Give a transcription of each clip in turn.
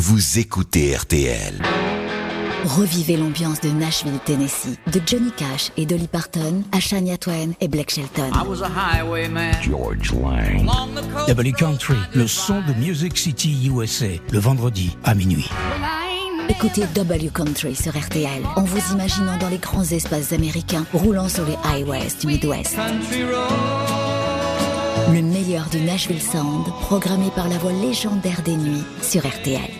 vous écoutez RTL. Revivez l'ambiance de Nashville, Tennessee, de Johnny Cash et Dolly Parton à Shania Twain et Blake Shelton. George Lang. W Country, le son de Music City USA, le vendredi à minuit. Écoutez W Country sur RTL en vous imaginant dans les grands espaces américains roulant sur les highways du Midwest. Le meilleur du Nashville Sound, programmé par la voix légendaire des nuits sur RTL.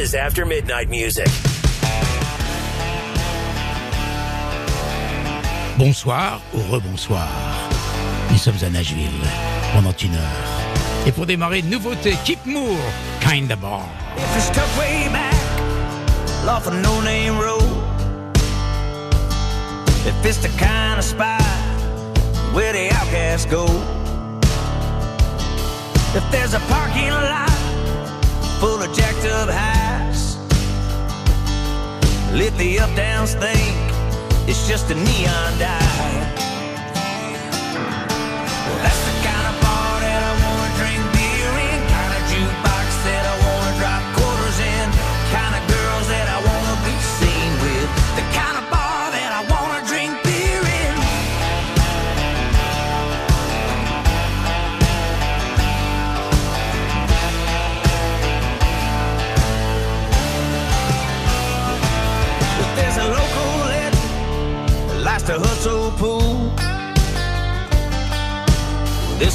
is After Midnight Music. Bonsoir ou rebonsoir. Nous sommes à Nashville pendant une heure. Et pour démarrer, nouveauté, Keep Moore, Kinda Bar. If it's tough way back, off a no name road. If it's the kind of spot where the outcasts go. If there's a parking lot full of jacked up highs, let the up downs think it's just a neon. Well, that's the kind of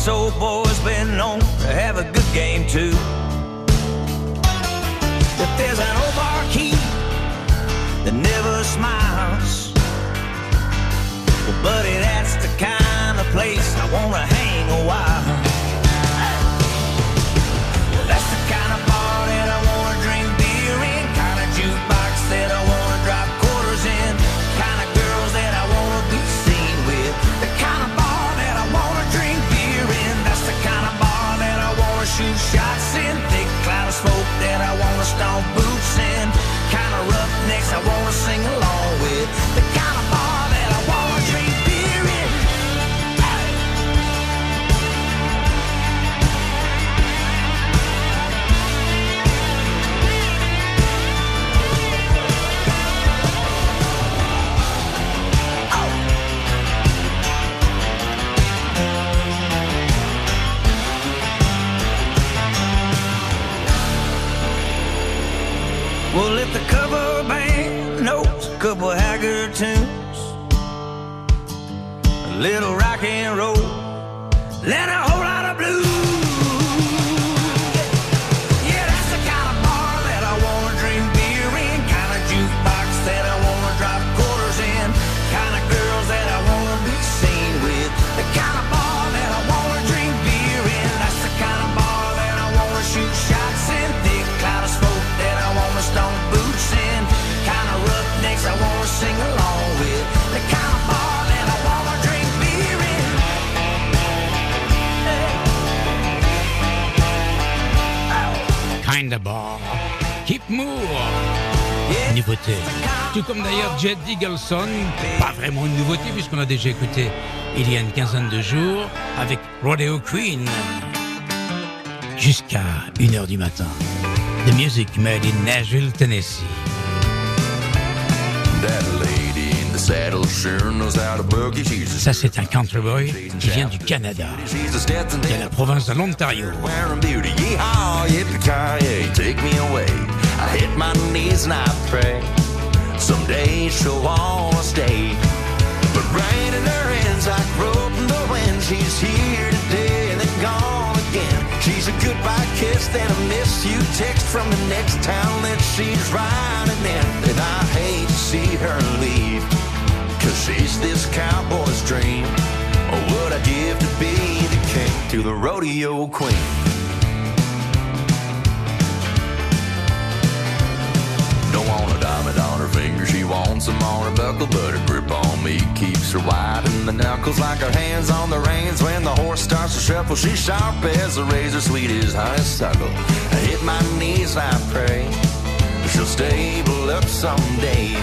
This old boy's been known to have a good game too. If there's an old barkeep that never smiles, well, buddy, that's the kind of place I wanna hang a while. Little rock and roll, then Nouveauté. Tout comme d'ailleurs Jet Eagleson, pas vraiment une nouveauté puisqu'on a déjà écouté il y a une quinzaine de jours avec Rodeo Queen. Jusqu'à 1h du matin. The music made in Nashville, Tennessee. Ça, c'est un country boy qui vient du Canada, de la province de l'Ontario. I hit my knees and I pray. Someday she'll wanna stay. But rain in her hands like rope in the wind. She's here today and then gone again. She's a goodbye kiss, then a miss you text from the next town that she's riding in. And I hate to see her leave. Cause she's this cowboy's dream. Or would I give to be the king to the rodeo queen? Some on her buckle, but her grip on me keeps her white in the knuckles like her hands on the reins. When the horse starts to shuffle, she's sharp as a razor, sweet as honeysuckle. I hit my knees, I pray she'll stable up someday.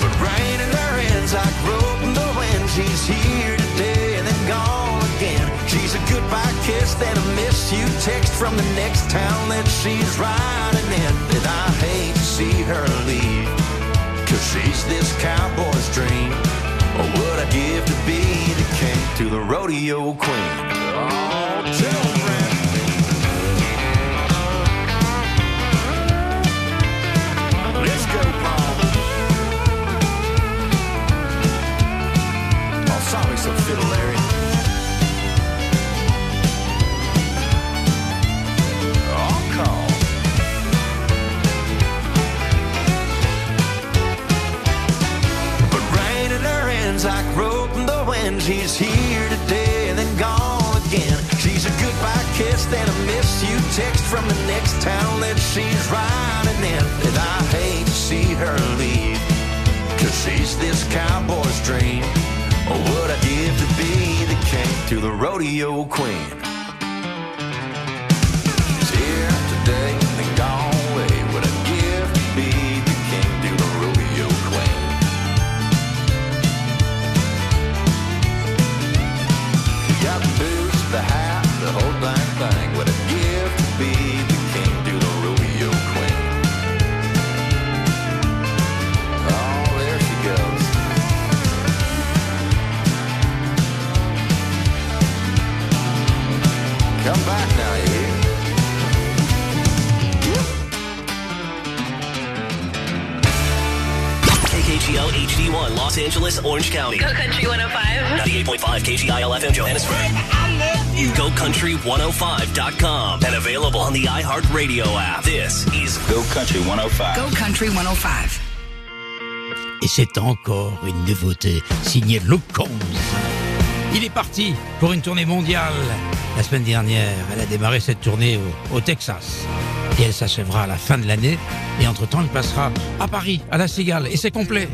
But rain in her hands like rope in the wind. She's here today and then gone again. She's a goodbye kiss, then a miss you text from the next town that she's riding in. And I hate to see her leave, she's this cowboy's dream. Or would I give to be the king to the rodeo queen? Oh. Let's go. Oh, fiddle, Larry. Hands like rope in the wind. She's here today and then gone again. She's a goodbye kiss, then a miss you text from the next town that she's riding in. And I hate to see her leave, cause she's this cowboy's dream. Or would I give to be the king to the rodeo queen? HD1 Los Angeles, Orange County. Go Country 105. 98.5 KGIL FM Johannesburg. GoCountry105.com and available on the iHeartRadio app. This is Go Country 105. Go Country 105. Et c'est encore une nouveauté signée Luke Combs. Il est parti pour une tournée mondiale. La semaine dernière, elle a démarré cette tournée au, Texas. Et elle s'achèvera à la fin de l'année. Et entre-temps, elle passera à Paris, à La Cigale. Et c'est complet.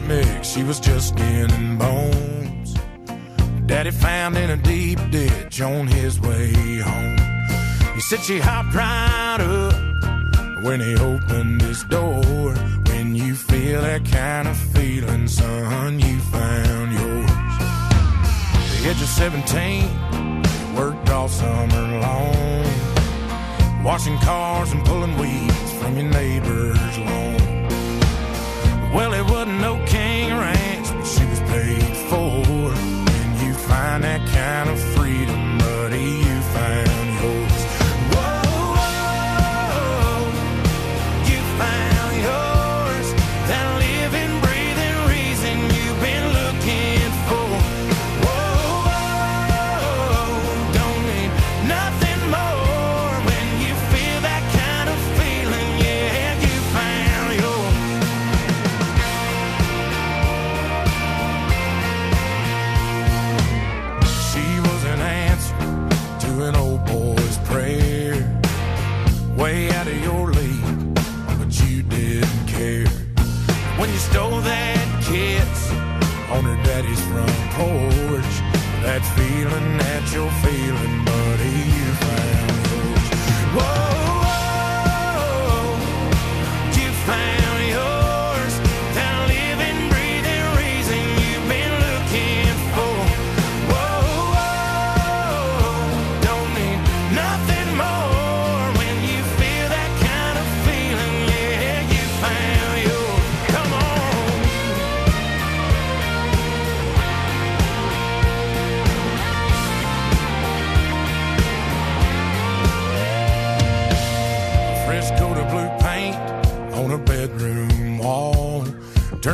Bones. Daddy found in a deep ditch on his way home. He said she hopped right up when he opened his door. When you feel that kind of feeling, son, you found age of 17, worked all summer long. Washing cars and pulling weeds from your neighbor's lawn. Well, it wasn't no king ranch, but she was paid for. When you find that kind of freedom, porch, that feeling that you're feeling, buddy, you found yours. Whoa,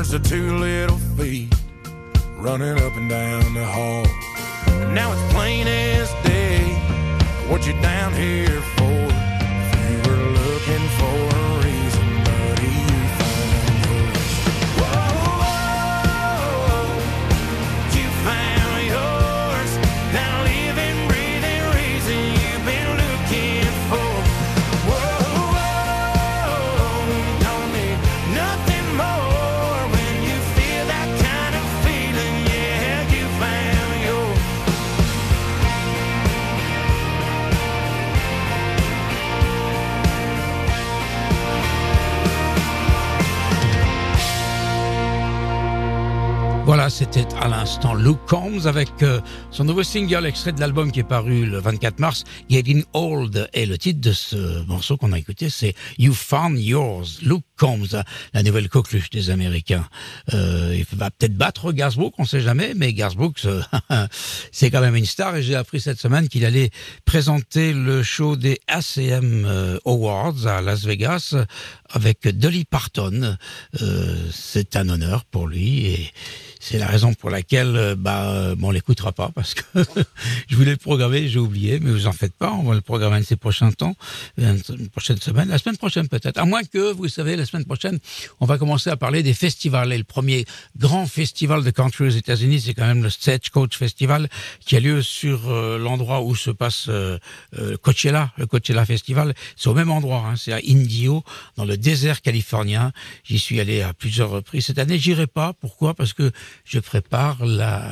turns to two little feet running up and down the hall. Now it's plain as day what you're down here c'était à l'instant Luke Combs avec euh, son nouveau single extrait de l'album qui est paru le 24 mars, Getting Old. Et le titre de ce morceau qu'on a écouté, c'est You Found Yours. Luke Combs, la nouvelle coqueluche des Américains. Euh, il va peut-être battre Garsbrook, on sait jamais, mais Garsbrook, c'est quand même une star. Et j'ai appris cette semaine qu'il allait présenter le show des ACM euh, Awards à Las Vegas avec Dolly Parton. Euh, c'est un honneur pour lui et c'est la raison pour laquelle bah bon, on l'écoutera pas parce que je voulais le programmer, j'ai oublié, mais vous en faites pas, on va le programmer un de ces prochains temps, une prochaine semaine, la semaine prochaine peut-être. À moins que, vous savez, la semaine prochaine, on va commencer à parler des festivals. Et le premier grand festival de country aux États-Unis, c'est quand même le Stagecoach Festival qui a lieu sur euh, l'endroit où se passe euh, euh, Coachella, le Coachella Festival. C'est au même endroit, hein, c'est à Indio, dans le désert californien. J'y suis allé à plusieurs reprises. Cette année, j'irai pas. Pourquoi? Parce que je prépare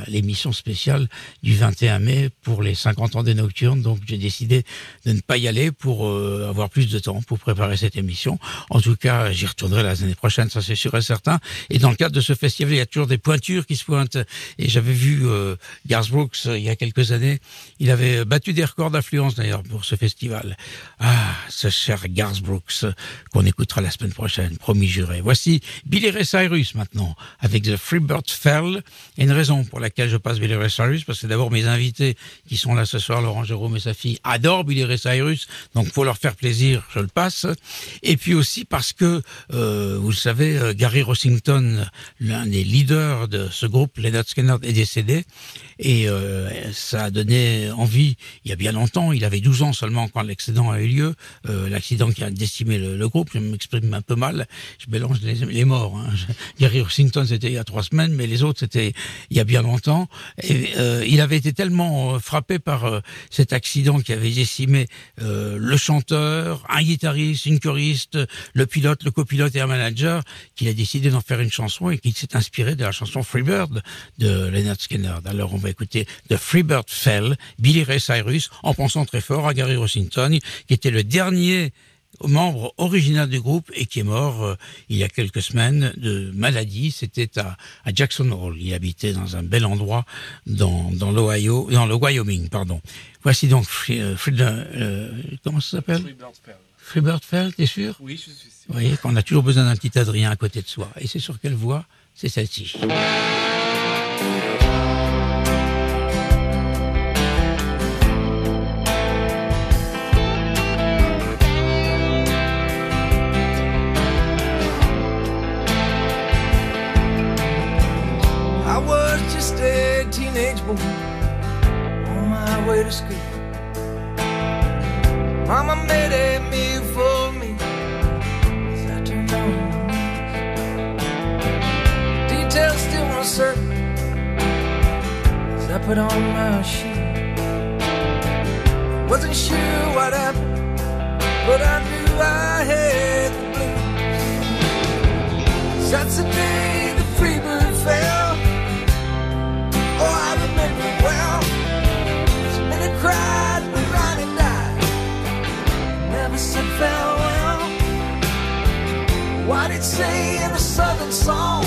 l'émission spéciale du 21 mai pour les 50 ans des Nocturnes. Donc, j'ai décidé de ne pas y aller pour avoir plus de temps pour préparer cette émission. En tout cas, j'y retournerai l'année prochaine, ça c'est sûr et certain. Et dans le cadre de ce festival, il y a toujours des pointures qui se pointent. Et j'avais vu euh, Garth Brooks euh, il y a quelques années. Il avait battu des records d'affluence d'ailleurs pour ce festival. Ah, ce cher Garth Brooks euh, qu'on écoutera la semaine prochaine, promis juré. Voici Billy Ray Cyrus maintenant avec The Freebird Fell. Et une raison pour laquelle je passe Billy Ray Cyrus, parce que d'abord mes invités qui sont là ce soir, Laurent Jérôme et sa fille, adorent Billy Ray Cyrus. Donc pour leur faire plaisir, je le passe. Et puis aussi parce que, euh, vous le savez, euh, Gary Rossington, l'un des leaders de ce groupe, Leonard Skinner, est décédé. Et euh, ça a donné envie, il y a bien longtemps, il avait 12 ans seulement quand l'accident a eu lieu, euh, l'accident qui a décimé le, groupe, je m'exprime un peu mal, je mélange les, morts. Hein. Gary Rossington, c'était il y a trois semaines, mais les autres, c'était il y a bien longtemps. Et euh, il avait été tellement frappé par cet accident qui avait décimé le chanteur, un guitariste, une choriste, le pilote, le copilote et un manager, qu'il a décidé d'en faire une chanson et qu'il s'est inspiré de la chanson Freebird de Leonard Skinner. Alors on va écouter The Freebird Fell, Billy Ray Cyrus, en pensant très fort à Gary Rossington, qui était le dernier membre original du groupe et qui est mort euh, il y a quelques semaines de maladie. C'était à, Jackson Hole. Il habitait dans un bel endroit dans, dans l'Ohio, dans le Wyoming, pardon. Voici donc euh, Free- euh, comment ça s'appelle? Freebird Fell, t'es sûr? Oui, je suis sûr. Vous voyez qu'on a toujours besoin d'un petit Adrien à côté de soi. Et c'est sur quelle voix C'est celle-ci. I was just a teenage boy on my way to school. Mama made meal uncertain as I put on my shoe. Wasn't sure what happened, but I knew I had the blues. That's the day the free bird fell. Oh, I remember well. So many cried when Ronnie died. Never said farewell. Why did it say in a southern song?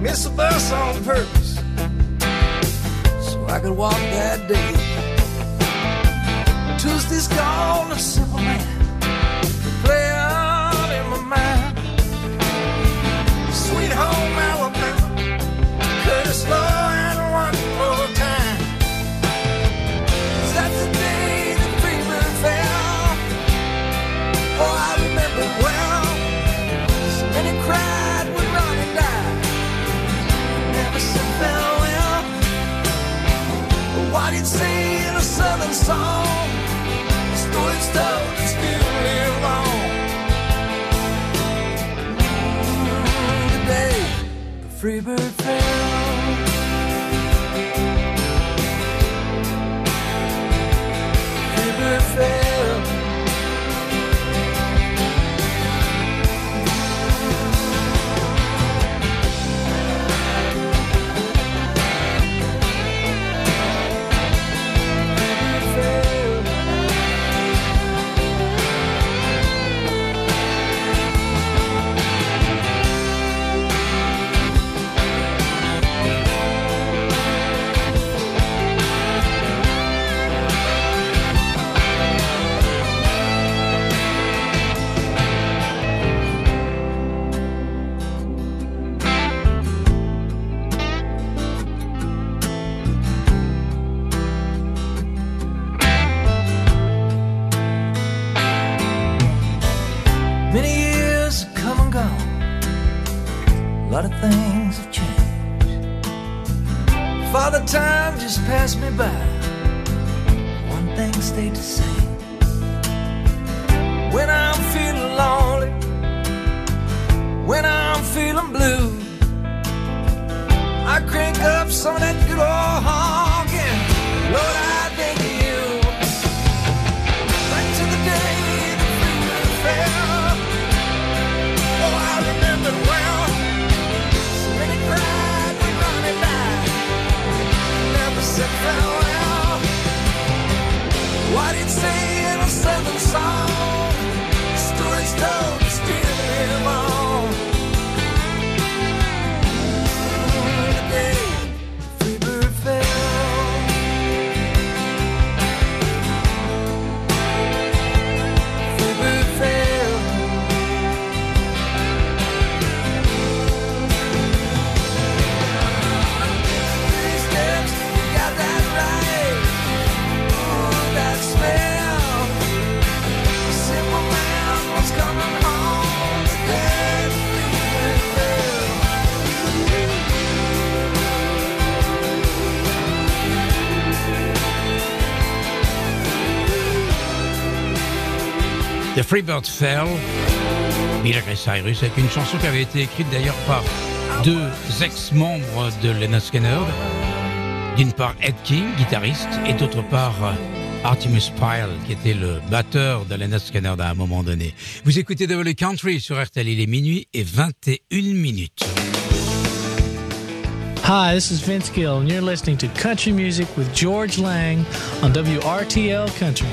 Miss a bus on purpose so I could walk that day. Tuesday's gone, a simple man. Play on in my mind. Sweet home Alabama. Curtis Low Southern song. Mm-hmm. Today, the free bird fair. The Freebird Fell, Miley Cyrus, avec une chanson qui avait été écrite d'ailleurs par deux ex-membres de Lena Skinner. D'une part Ed King, guitariste, et d'autre part euh, Artemus Pyle, qui était le batteur de Lena Skinner à un moment donné. Vous écoutez Double Country sur RTL, il est minuit et 21 minutes. Hi, this is Vince Gill, and you're listening to Country Music with George Lang on WRTL Country.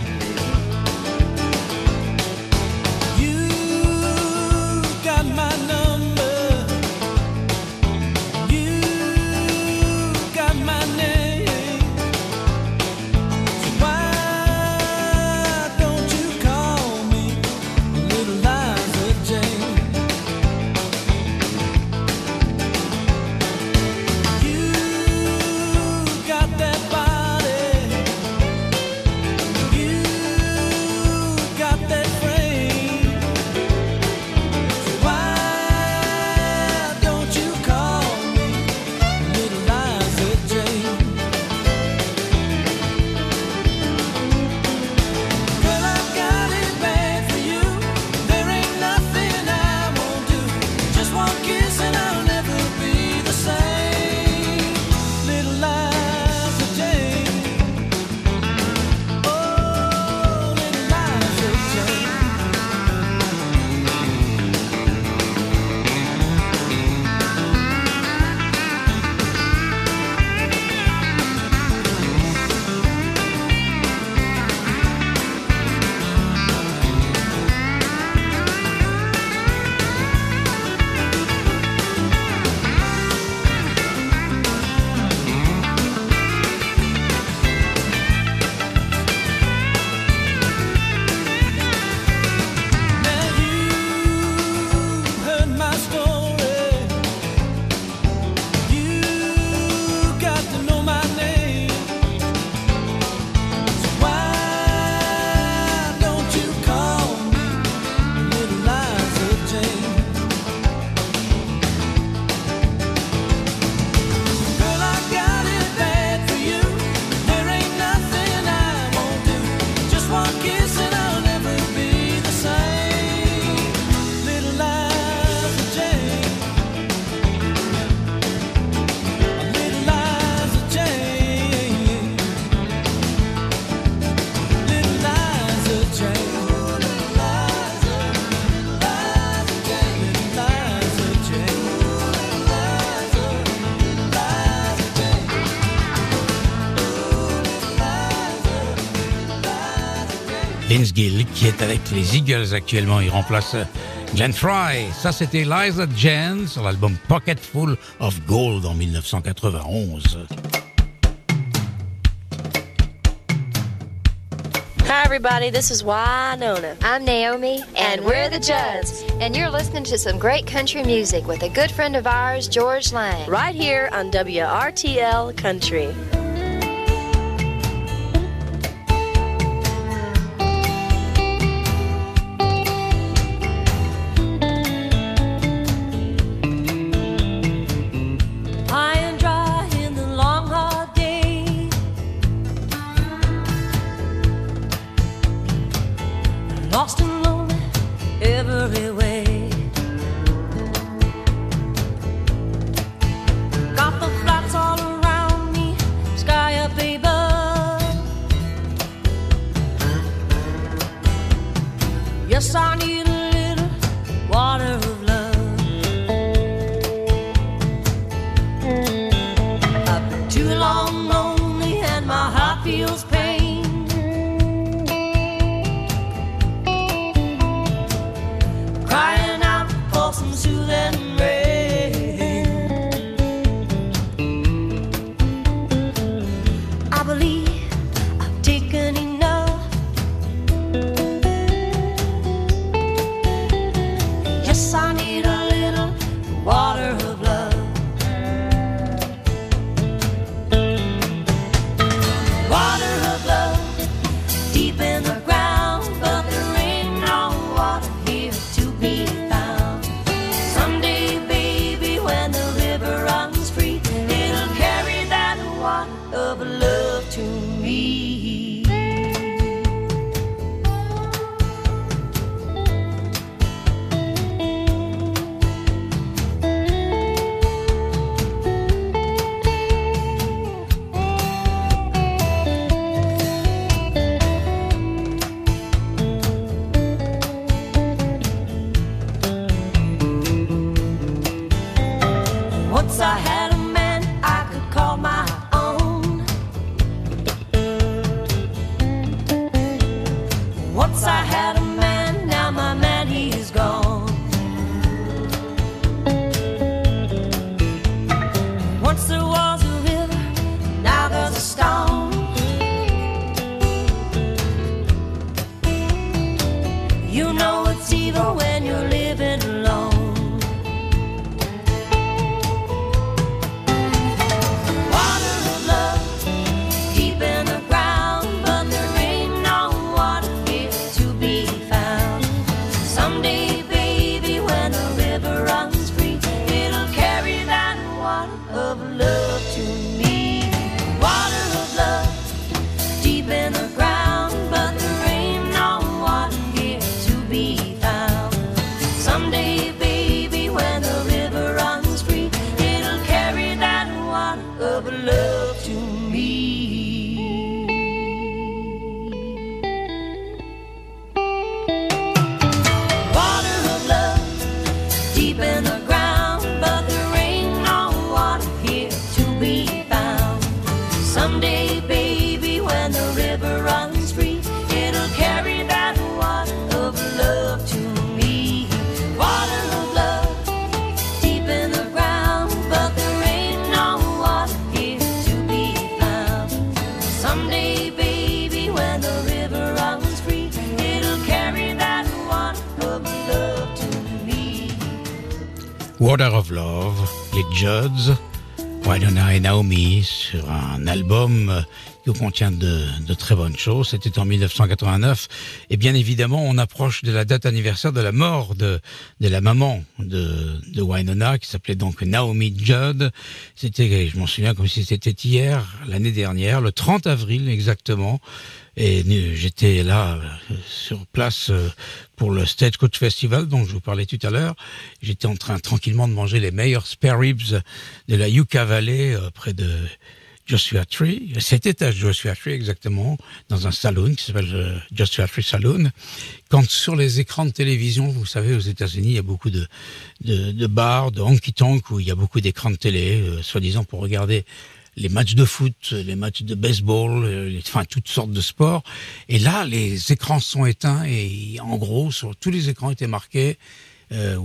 Qui est avec les Eagles actuellement, il remplace Glenn Fry. Ça, c'était Liza Jane sur l'album Pocket Full of Gold en 1991. Hi, everybody. This is Winona. I'm Naomi, and, we're the Judds. And you're listening to some great country music with a good friend of ours, George Lang, right here on WRTL Country. Euh, qui contient de, très bonnes choses. C'était en 1989 et bien évidemment on approche de la date anniversaire de la mort de, de la maman de, de Wynonna qui s'appelait donc Naomi Judd. C'était, je m'en souviens comme si c'était hier, l'année dernière, le 30 avril exactement. Et j'étais là euh, sur place euh, pour le Stagecoach Festival dont je vous parlais tout à l'heure. J'étais en train tranquillement de manger les meilleurs spare ribs de la Yucca Valley près de Joshua Tree. C'était à Joshua Tree exactement, dans un saloon qui s'appelle euh, Joshua Tree Saloon. Quand sur les écrans de télévision, vous savez, aux États-Unis, il y a beaucoup de, de, de bars, de honky-tonk où il y a beaucoup d'écrans de télé, euh, soi-disant pour regarder les matchs de foot, les matchs de baseball, euh, enfin toutes sortes de sports. Et là, les écrans sont éteints et en gros, sur tous les écrans étaient marqués euh,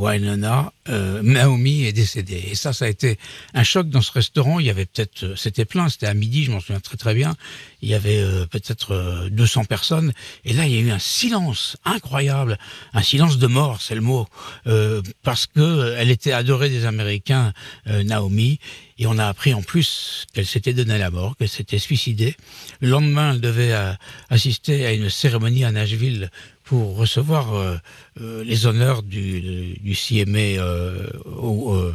euh, Naomi est décédée. Et ça, ça a été un choc dans ce restaurant. Il y avait peut-être, euh, c'était plein, c'était à midi, je m'en souviens très très bien. Il y avait euh, peut-être euh, 200 personnes. Et là, il y a eu un silence incroyable, un silence de mort, c'est le mot, euh, parce que euh, elle était adorée des Américains, euh, Naomi. Et on a appris en plus qu'elle s'était donnée la mort, qu'elle s'était suicidée. Le lendemain, elle devait euh, assister à une cérémonie à Nashville pour recevoir euh, euh, les honneurs du, CMA euh, euh,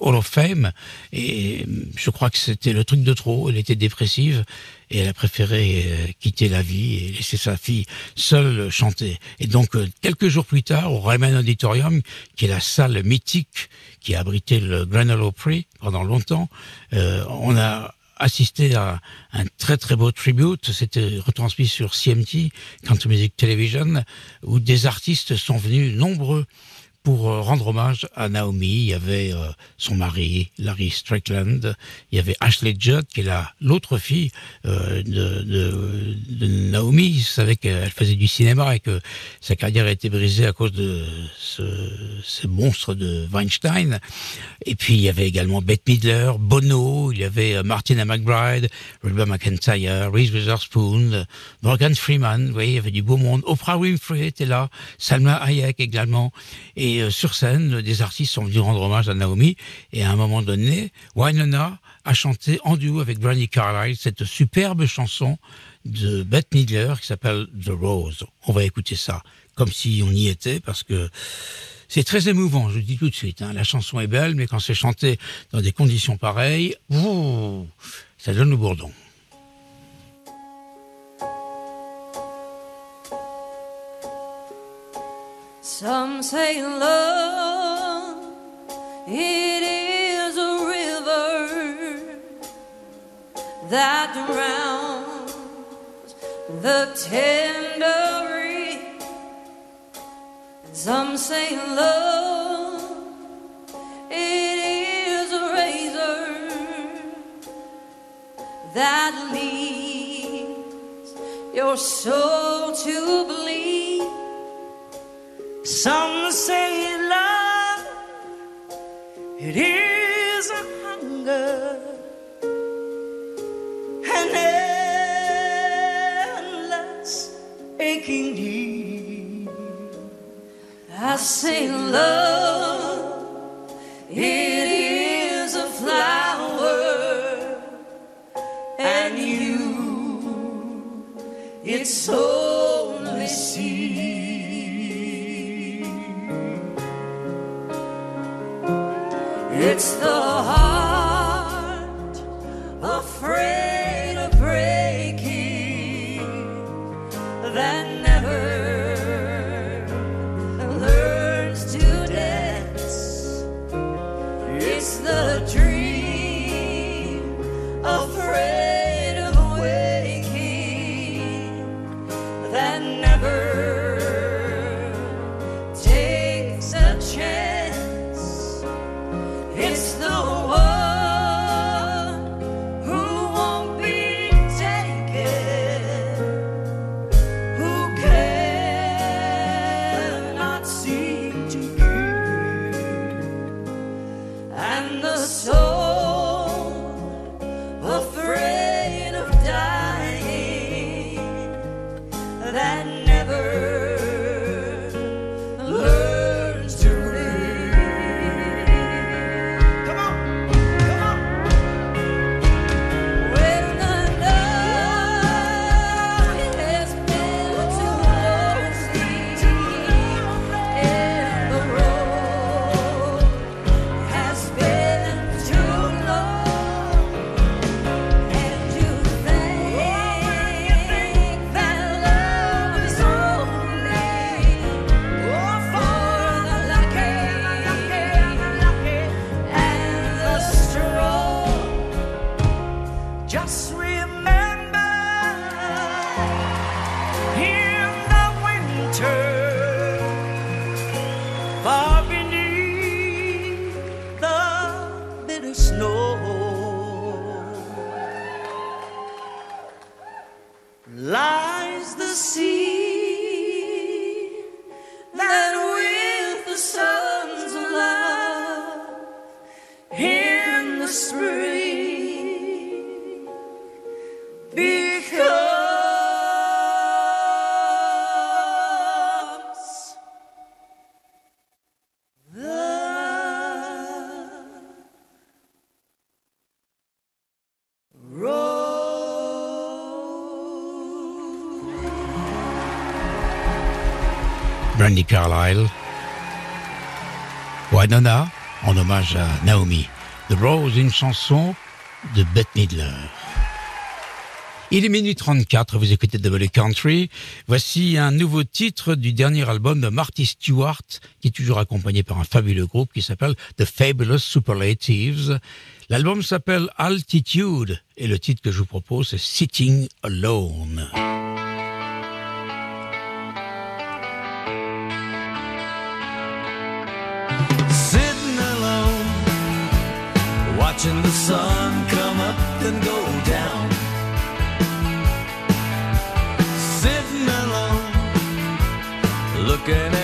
Hall of Fame. Et je crois que c'était le truc de trop. Elle était dépressive et elle a préféré quitter la vie et laisser sa fille seule chanter. Et donc, quelques jours plus tard, au Ryman Auditorium, qui est la salle mythique qui a abrité le Grand Ole Opry pendant longtemps, on a assisté à un très très beau tribute. C'était retransmis sur CMT, Country Music Television, où des artistes sont venus nombreux pour euh, rendre hommage à Naomi. Il y avait euh, son mari, Larry Strickland. Il y avait Ashley Judd, qui est la l'autre fille euh, de, Naomi. Vous savez qu'elle faisait du cinéma et que sa carrière a été brisée à cause de ce, ces monstres de Weinstein. Et puis il y avait également Bette Midler, Bono, il y avait Martina McBride, Reba McIntyre, Reese Witherspoon, Morgan Freeman. Vous voyez, il y avait du beau monde. Oprah Winfrey était là, Salma Hayek également. Et euh, sur scène, des artistes sont venus rendre hommage à Naomi. Et à un moment donné, Wynonna a chanté en duo avec Brandy Carlile cette superbe chanson de Bette Midler qui s'appelle The Rose. On va écouter ça comme si on y était parce que c'est très émouvant, je le dis tout de suite. hein. La chanson est belle, mais quand c'est chanté dans des conditions pareilles, ouh, ça donne le bourdon. Some say love, it is a river that drowns the tender. Some say love, it is a razor that leads your soul to bleed. Some say love, it is a hunger, an endless aching need. I say love, it is a flower, and you, it's only Brandy Carlyle. Winona, en hommage à Naomi. The Rose, une chanson de Bette Midler. Il est minuit 34, vous écoutez Double Country. Voici un nouveau titre du dernier album de Marty Stewart, qui est toujours accompagné par un fabuleux groupe qui s'appelle The Fabulous Superlatives. L'album s'appelle Altitude et le titre que je vous propose c'est Sitting Alone. Sun come up and go down. Sitting alone, looking at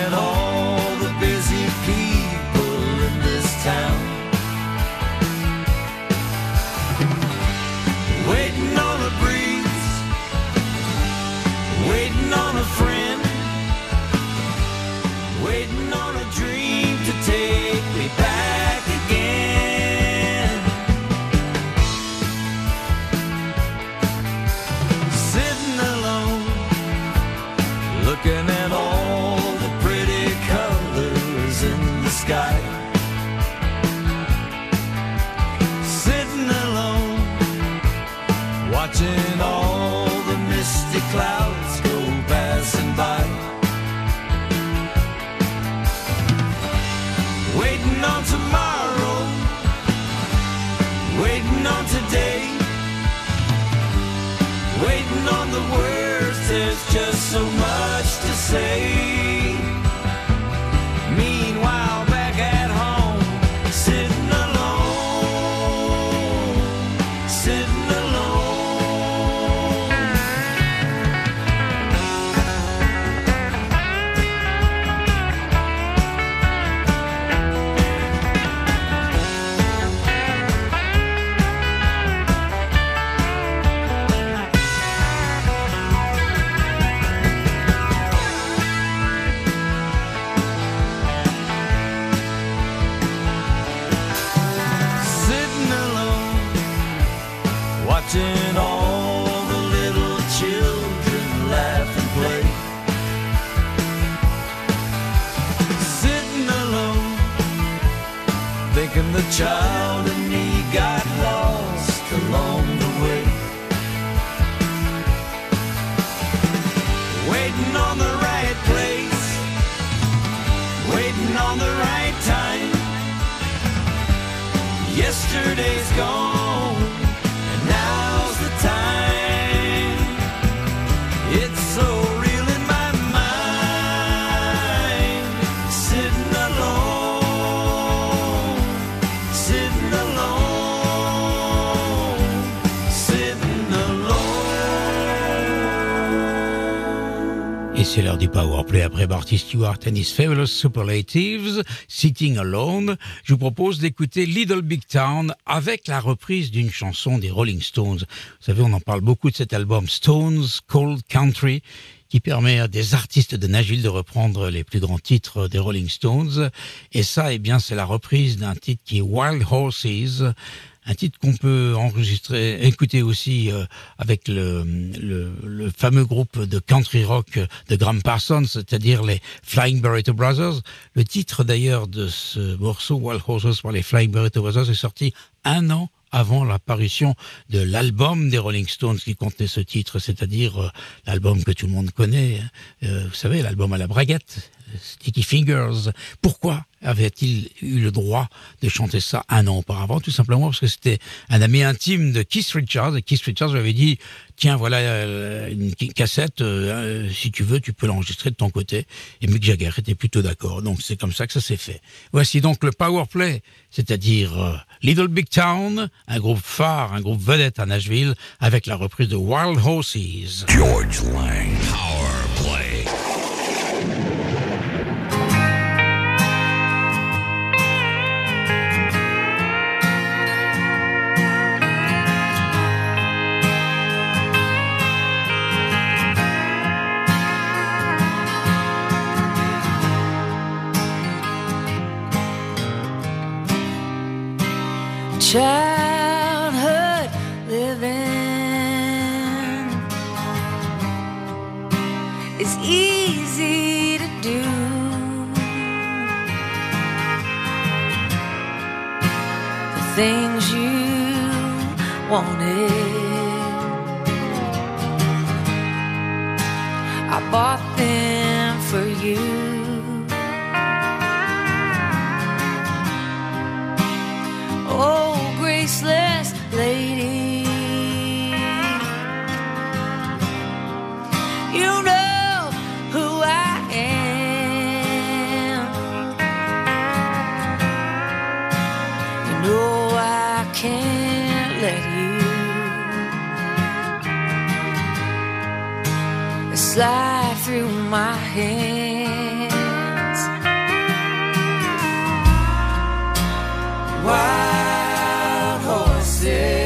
the child in me got lost along the way. Waiting on the right place, waiting on the right time. Yesterday's gone, c'est l'heure du powerplay après Marty Stewart and his Fabulous Superlatives, Sitting Alone. Je vous propose d'écouter Little Big Town avec la reprise d'une chanson des Rolling Stones. Vous savez, on en parle beaucoup de cet album Stones Cold Country qui permet à des artistes de Nashville de reprendre les plus grands titres des Rolling Stones. Et ça, eh bien, c'est la reprise d'un titre qui est Wild Horses, un titre qu'on peut enregistrer, écouter aussi euh, avec le, le, le fameux groupe de country rock de Graham Parsons, c'est-à-dire les Flying Burrito Brothers. Le titre d'ailleurs de ce morceau, Wild Horses par les Flying Burrito Brothers, est sorti un an avant l'apparition de l'album des Rolling Stones qui contenait ce titre, c'est-à-dire euh, l'album que tout le monde connaît, hein. Euh, vous savez, l'album à la braguette, Sticky Fingers. Pourquoi avait-il eu le droit de chanter ça un an auparavant Tout simplement parce que c'était un ami intime de Keith Richards, et Keith Richards lui avait dit, tiens, voilà euh, une cassette, euh, euh, si tu veux, tu peux l'enregistrer de ton côté. Et Mick Jagger était plutôt d'accord, donc c'est comme ça que ça s'est fait. Voici donc le Power Play, c'est-à-dire Little Big Town, un groupe phare, un groupe vedette à Nashville, avec la reprise de Wild Horses. George Lang. Childhood living is easy to do. The things you wanted, I bought them my hands. Wild horses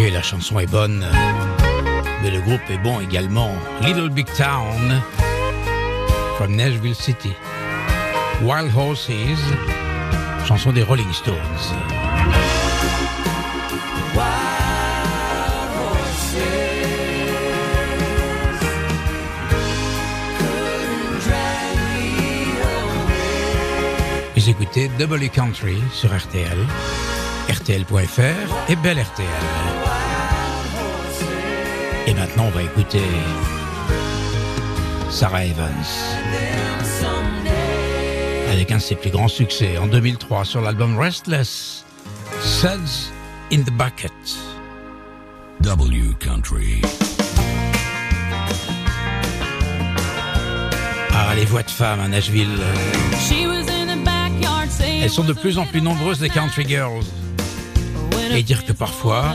La chanson est bonne, mais le groupe est bon également. Little Big Town, from Nashville City. Wild Horses, chanson des Rolling Stones. Vous écoutez Double Country sur RTL, RTL.fr et Belle RTL maintenant, on va écouter Sarah Evans. Avec un de ses plus grands succès en 2003 sur l'album Restless, Suds in the Bucket. W Country. Ah, les voix de femmes à Nashville. Elles sont de plus en plus nombreuses, les country girls. Et dire que parfois,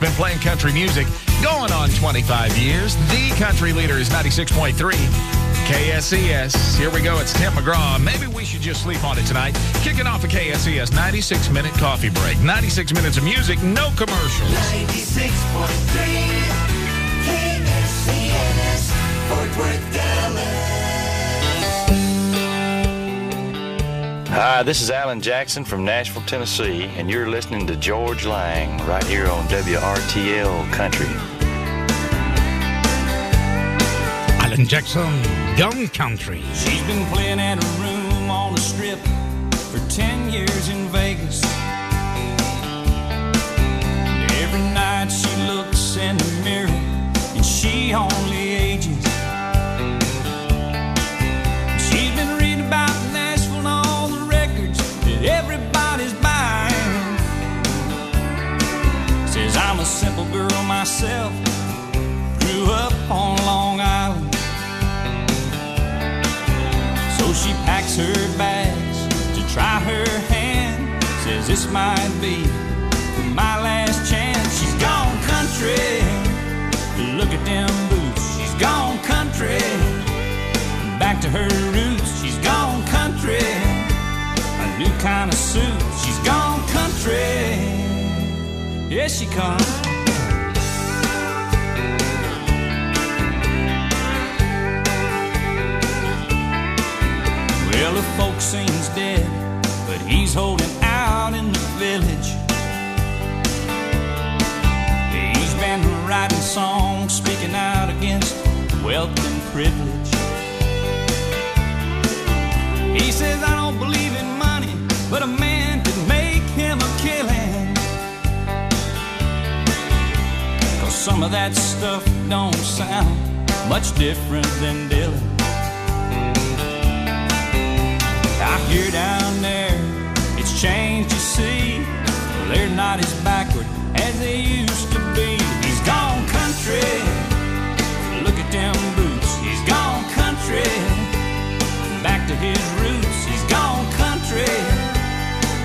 been playing country music going on 25 years. The country leader is 96.3 KSES. Here we go. It's Tim McGraw. Maybe we should just sleep on it tonight. Kicking off a KSES 96 minute coffee break, 96 minutes of music, no commercials. 96.3 Hi, this is Alan Jackson from Nashville, Tennessee, and you're listening to George Lang right here on WRTL Country. Alan Jackson, Gun Country. She's been playing at a room on the strip for 10 years in Vegas. Myself, grew up on Long Island. So she packs her bags to try her hand. Says this might be my last chance. She's gone country. Look at them boots. She's gone country. Back to her roots. She's gone country. A new kind of suit. She's gone country. Yes, she comes. Well, the folk scene's dead, but he's holding out in the village. He's been writing songs, speaking out against wealth and privilege. He says, I don't believe in money, but a man could make him a killing. Cause some of that stuff don't sound much different than Dylan. Here down there, it's changed, you see. They're not as backward as they used to be. He's gone country. Look at them boots. He's gone country. Back to his roots. He's gone country.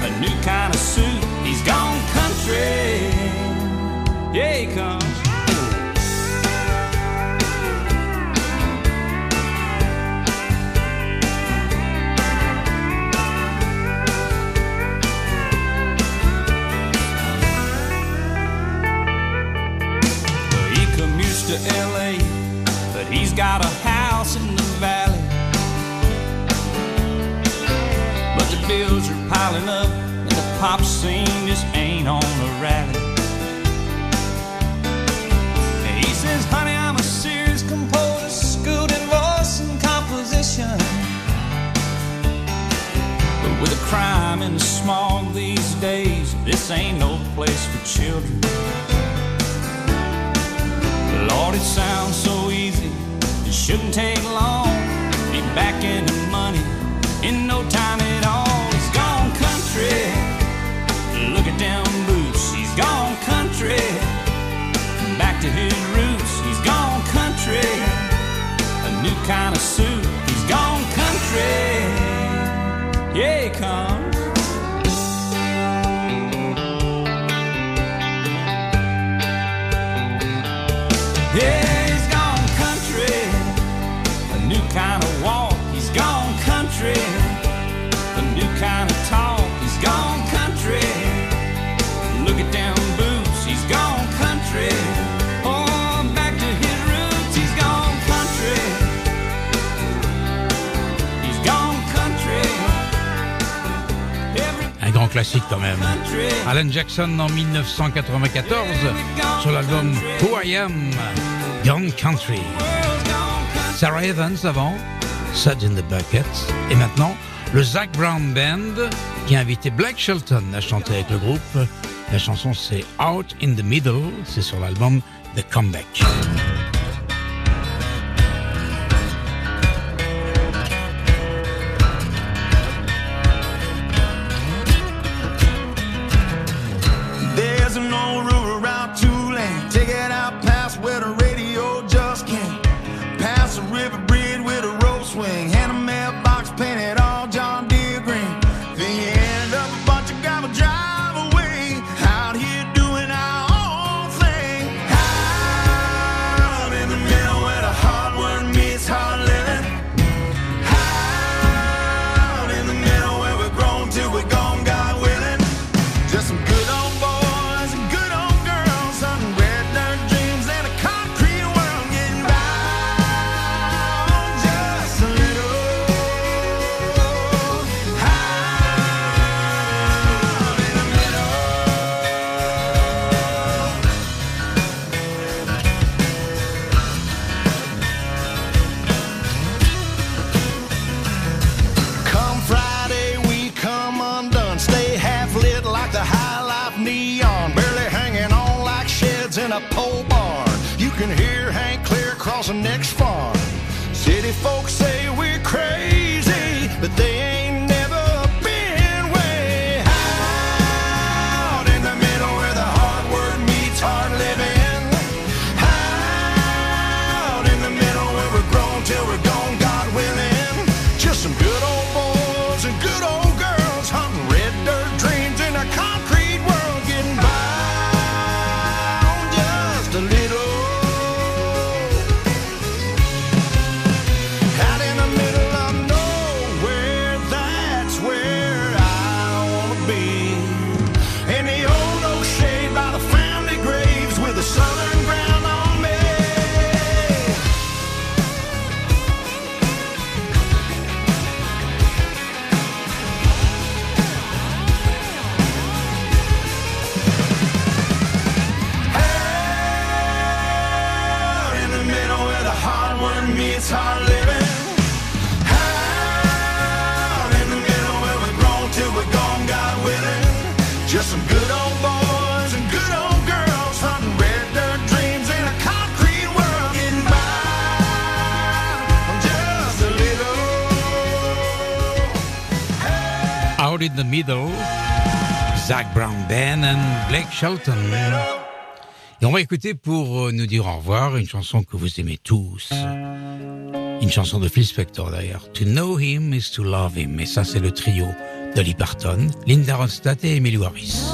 A new kind of suit. He's gone country. Yeah, he comes. Jackson en 1994 sur l'album Who I Am, Young Country. Sarah Evans avant, Suds in the Bucket. Et maintenant, le Zach Brown Band qui a invité Black Shelton à chanter avec le groupe. La chanson c'est Out in the Middle, c'est sur l'album The Comeback. Brown Band and Blake Shelton. Et on va écouter pour euh, nous dire au revoir une chanson que vous aimez tous. Une chanson de Phil Spector d'ailleurs. To know him is to love him. Et ça, c'est le trio Dolly Parton, Linda Ronstadt et Emily Harris.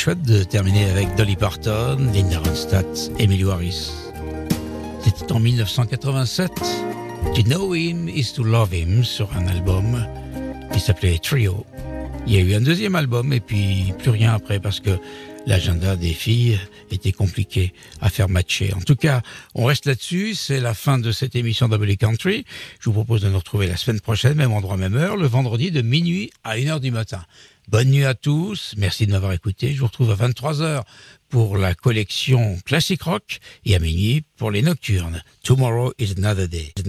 Chouette de terminer avec Dolly Parton, Linda Ronstadt, Emily Harris. C'était en 1987. To know him is to love him sur un album qui s'appelait Trio. Il y a eu un deuxième album et puis plus rien après parce que l'agenda des filles était compliqué à faire matcher. En tout cas, on reste là-dessus. C'est la fin de cette émission Double Country. Je vous propose de nous retrouver la semaine prochaine, même endroit, même heure, le vendredi de minuit à 1h du matin. Bonne nuit à tous. Merci de m'avoir écouté. Je vous retrouve à 23h pour la collection Classic Rock et à minuit pour les nocturnes. Tomorrow is another day.